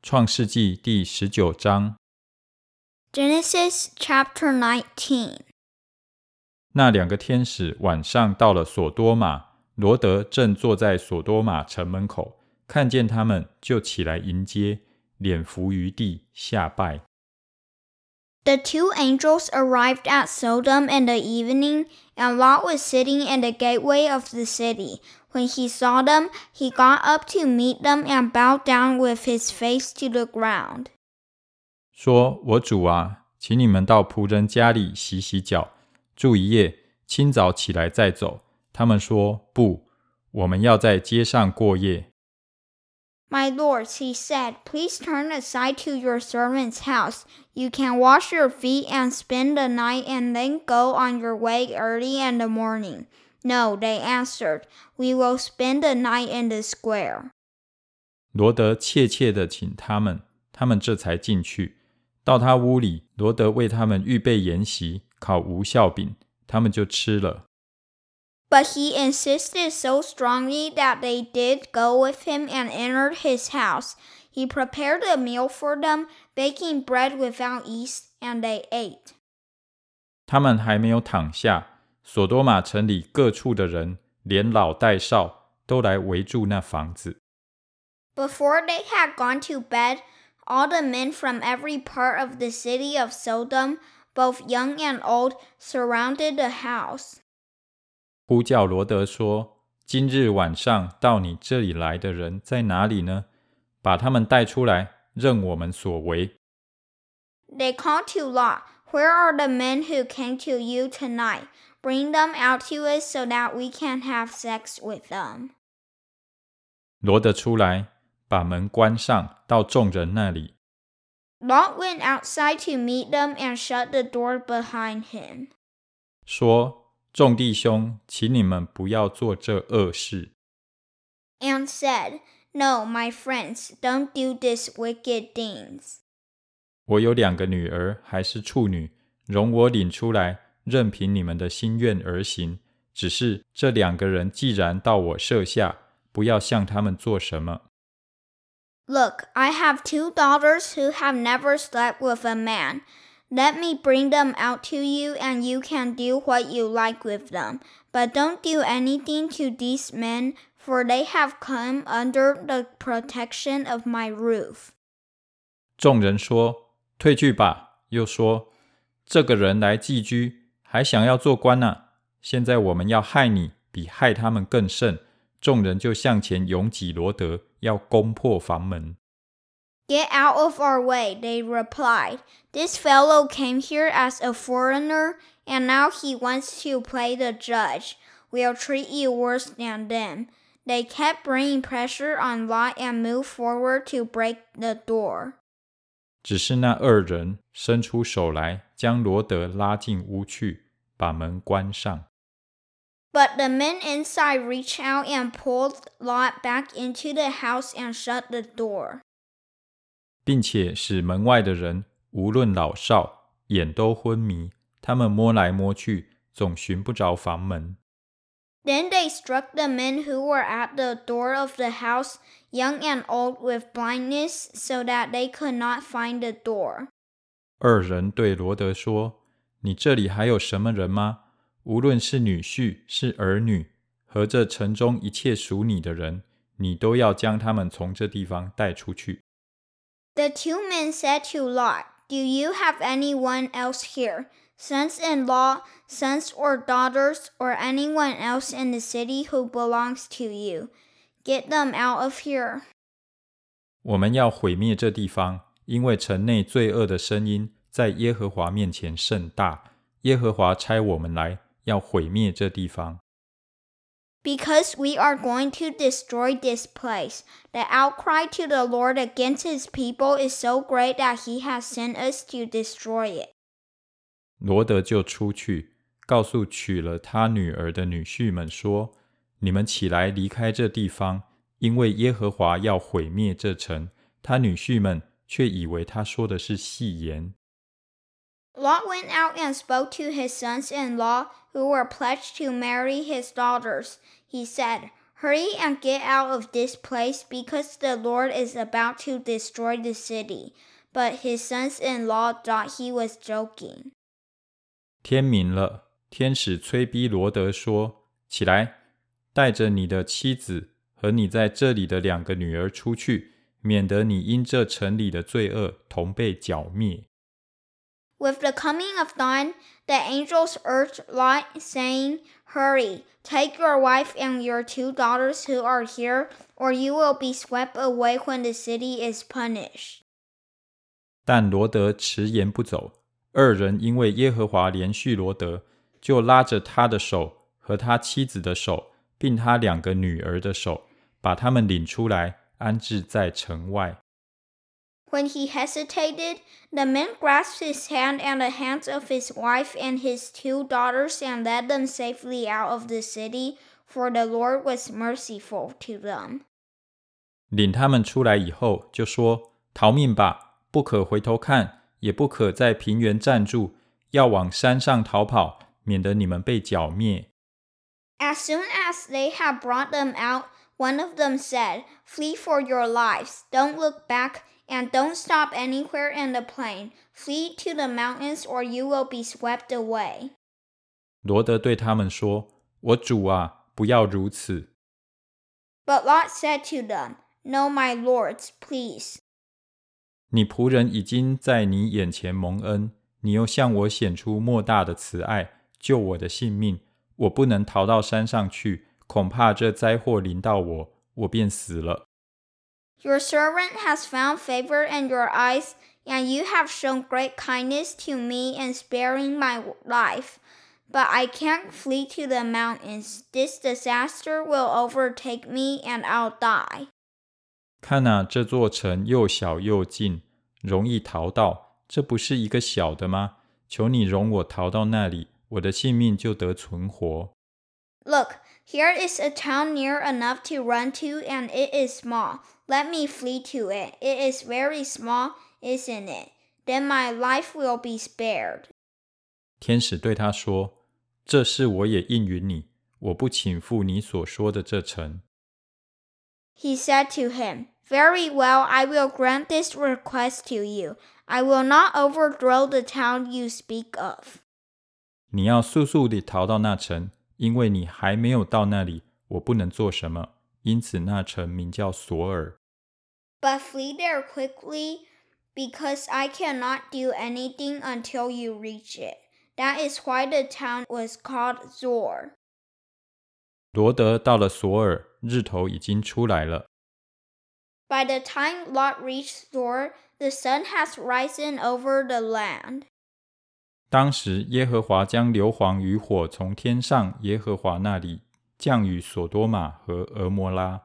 创世纪第十九章，Genesis chapter nineteen 那两个天使晚上到了索多玛，罗德正坐在索多玛城门口，看见他们，就起来迎接，脸伏于地下拜。The two angels arrived at Sodom in the evening, and Lot was sitting in the gateway of the city. When he saw them, he got up to meet them and bowed down with his face to the ground. 说：“我主啊，请你们到仆人家里洗洗脚，住一夜，清早起来再走。”他们说：“不，我们要在街上过夜。 My lords, he said, please turn aside to your servant's house. You can wash your feet and spend the night and then go on your way early in the morning. No, they answered, we will spend the night in the square. ”罗德切切地请他们，他们这才进去。到他屋里，罗德为他们预备筵席，烤无酵饼，他们就吃了。 But he insisted so strongly that they did go with him and entered his house. He prepared a meal for them, baking bread without yeast, and they ate. 他们还没有躺下，索多玛城里各处的人，连老带少，都来围住那房子。 Before they had gone to bed, all the men from every part of the city of Sodom, both young and old, surrounded the house. 呼叫罗德说：“今日晚上到你这里来的人在哪里呢？把他们带出来，任我们所为。They called to Lot, Where are the men who came to you tonight? Bring them out to us so that we can have sex with them. ”罗德出来，把门关上，到众人那里。Lot went outside to meet them and shut the door behind him. 说：“众弟兄，请你们不要做这恶事。and said, No, my friends, don't do these wicked things. 我有两个女儿，还是处女，容我领出来，任凭你们的心愿而行。只是这两个人既然到我舍下，不要向他们做什么。Look, I have two daughters who have never slept with a man. Let me bring them out to you, and you can do what you like with them. But don't do anything to these men, for they have come under the protection of my roof. 众人说：“退去吧。”又说：“这个人来寄居，还想要做官呢、现在我们要害你，比害他们更甚。”众人就向前拥挤罗德，要攻破房门。 Get out of our way, they replied. This fellow came here as a foreigner, and now he wants to play the judge. We'll treat you worse than them. They kept bringing pressure on Lot and moved forward to break the door. 只是那二人伸出手来，将罗德拉进屋去，把门关上。 But the men inside reached out and pulled Lot back into the house and shut the door. 并且使门外的人无论老少眼都昏迷，他们摸来摸去，总寻不着房门。Then they struck the men who were at the door of the house, young and old, with blindness, so that they could not find the door. 二人对罗德说：“你这里还有什么人吗？无论是女婿是儿女，和这城中一切属你的人，你都要将他们从这地方带出去。The two men said to Lot, Do you have anyone else here? Sons in law, sons or daughters, or anyone else in the city who belongs to you? Get them out of here. 我们要毁灭这地方，因为城内罪恶的声音在耶和华面前甚大。耶和华差我们来，要毁灭这地方。 Because we are going to destroy this place. The outcry to the Lord against his people is so great that he has sent us to destroy it. 罗德就出去，告诉娶了他女儿的女婿们说：“你们起来离开这地方，因为耶和华要毁灭这城。”他女婿们却以为他说的是戏言。 Lot went out and spoke to his sons in law, who were pledged to marry his daughters. He said, Hurry and get out of this place because the Lord is about to destroy the city. But his sons in law thought he was joking. 天明了，天使催逼罗德说：“起来，带着你的妻子和你在这里的两个女儿出去，免得你因这城里的罪恶同被剿灭。” With the coming of dawn, the angels urged Lot, saying, Hurry, take your wife and your two daughters who are here, or you will be swept away when the city is punished. 但罗德迟延不走，二人因为耶和华连续罗德，就拉着他的手和他妻子的手，并他两个女儿的手，把他们领出来，安置在城外。 when he hesitated, the men grasped his hand and the hands of his wife and his two daughters and led them safely out of the city, for the Lord was merciful to them. 领他们出来以后，就说：“逃命吧，不可回头看，也不可在平原站住，要往山上逃跑，免得你们被剿灭。” As soon as they had brought them out, one of them said, Flee for your lives, don't look back and don't stop anywhere in the plain. Flee to the mountains, or you will be swept away. 罗德对他们说：“我主啊，不要如此。” But Lot said to them, No, my lords, please. 你仆人已经在你眼前蒙恩，你又向我显出莫大的慈爱，救我的性命。我不能逃到山上去，恐怕这灾祸临到我，我便死了。 your servant has found favor in your eyes, and you have shown great kindness to me in sparing my life. But I can't flee to the mountains. This disaster will overtake me, and I'll die. 看啊，这座城又小又近，容易逃到。这不是一个小的吗？求你容我逃到那里，我的性命就得存活。Look, here is a town near enough to run to, and it is small. Let me flee to it. It is very small, isn't it? Then my life will be spared. 天使对他说：“这事我也应允你，我不倾覆你所说的这城。” He said to him, Very well, I will grant this request to you. I will not overthrow the town you speak of. 你要速速地逃到那城， 因为你还没有到那里，我不能做什么。因此，那城名叫索尔。But flee there quickly, because I cannot do anything until you reach it. That is why the town was called Zoar. 罗德到了索尔，日头已经出来了。By the time Lot reached Zoar, the sun has risen over the land. 当时耶和华将硫磺与火从天上耶和华那里降雨所多玛和俄摩拉。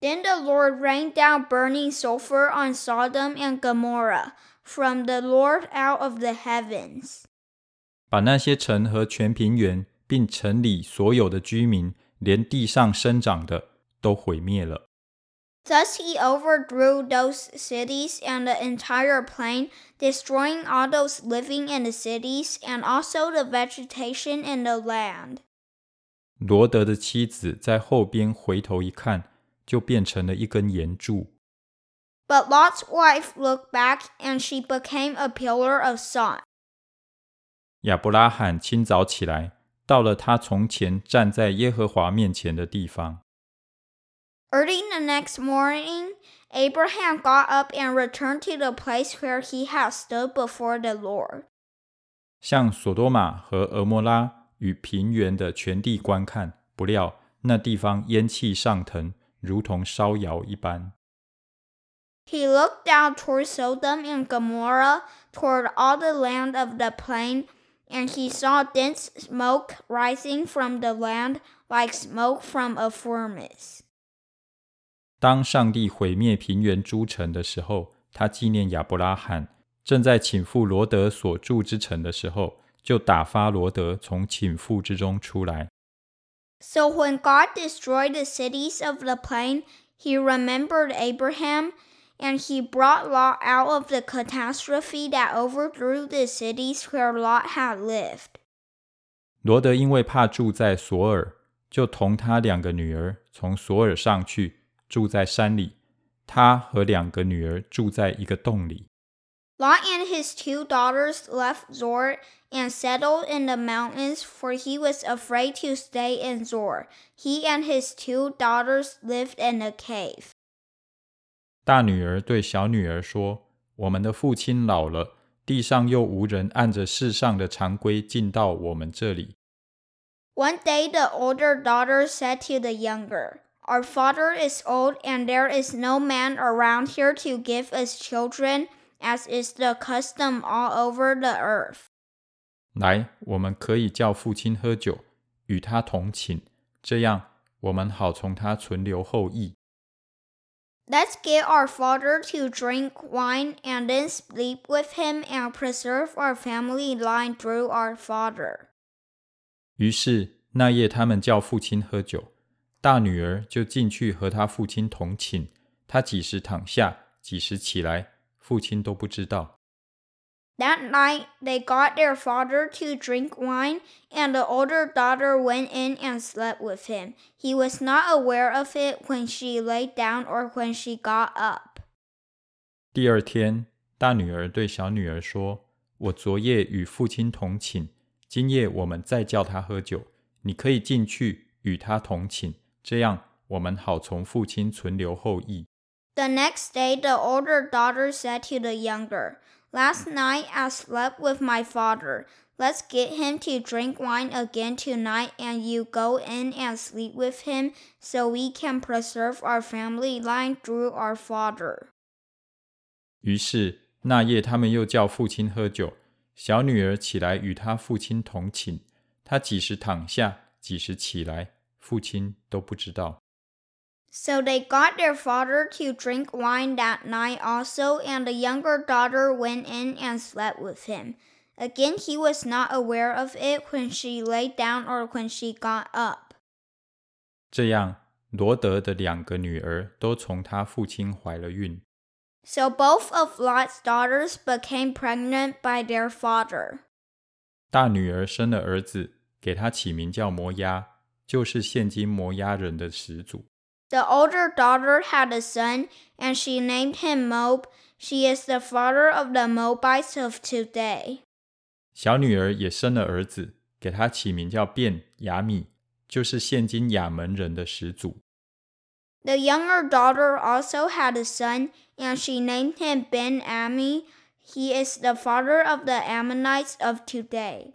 then the Lord rained down burning sulfur on Sodom and Gomorrah from the Lord out of the heavens. 把那些城和全平原，并城里所有的居民，连地上生长的，都毁灭了。 Thus he overthrew those cities and the entire plain, destroying all those living in the cities and also the vegetation in the land. 罗德的妻子在后边回头一看。就变成了一根岩柱。But Lot's wife looked back, and she became a pillar of salt. 亚伯拉罕清早起来，到了他从前站在耶和华面前的地方。 Early the next morning, Abraham got up and returned to the place where he had stood before the Lord. 向索多玛和俄摩拉与平原的全地观看，不料那地方烟气上腾。如同烧窑一般。He looked down toward Sodom and Gomorrah, toward all the land of the plain, and he saw dense smoke rising from the land like smoke from a furnace. 当上帝毁灭平原诸城的时候，他纪念亚伯拉罕正在倾覆罗德所住之城的时候，就打发罗德从倾覆之中出来。so when God destroyed the cities of the plain, he remembered Abraham, and he brought Lot out of the catastrophe that overthrew the cities where Lot had lived. 罗德因为怕住在索尔， 就同他两个女儿从索尔上去， 住在山里，他和两个女儿住在一个洞里。Lot and his two daughters left Zoar and settled in the mountains, for he was afraid to stay in Zoar. He and his two daughters lived in a cave. 大女儿对小女儿说：“我们的父亲老了，地上又无人按着世上的常规进到我们这里。” One day, the older daughter said to the younger, Our father is old, and there is no man around here to give us children, as is the custom all over the earth. 来，我们可以叫父亲喝酒，与他同寝，这样我们好从他存留后裔。 Let's get our father to drink wine and then sleep with him and preserve our family line through our father. 于是那夜他们叫父亲喝酒， 大女儿就进去和她父亲同寝。她几时躺下，几时起来，父亲都不知道。That night they got their father to drink wine, and the older daughter went in and slept with him. He was not aware of it when she lay down or when she got up. 第二天，大女儿对小女儿说：“我昨夜与父亲同寝，今夜我们再叫他喝酒，你可以进去与他同寝，这样我们好从父亲存留后裔。” The next day the older daughter said to the younger, Last night I slept with my father. Let's get him to drink wine again tonight, and you go in and sleep with him so we can preserve our family line through our father. 于是那夜他们又叫父亲喝酒，小女儿起来与他父亲同寝，她几时躺下，几时起来，父亲都不知道。 So they got their father to drink wine that night also, and the younger daughter went in and slept with him. Again, he was not aware of it when she lay down or when she got up. 这样，罗德的两个女儿都从他父亲怀了孕。 So both of Lot's daughters became pregnant by their father. 大女儿生了儿子，给他起名叫摩押， 就是现今摩押人的始祖。 The older daughter had a son, and she named him Moab. She is the father of the Moabites of today. 小女儿也生了儿子，给他起名叫便雅米，就是现今亚门人的始祖。 The younger daughter also had a son, and she named him Ben Ami. He is the father of the Ammonites of today.